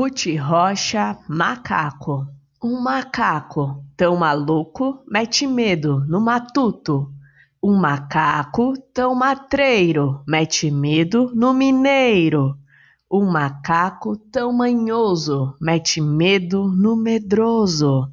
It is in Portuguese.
Ruth Rocha, macaco. Um macaco tão maluco mete medo no matuto. Um macaco tão matreiro mete medo no mineiro. Um macaco tão manhoso mete medo no medroso.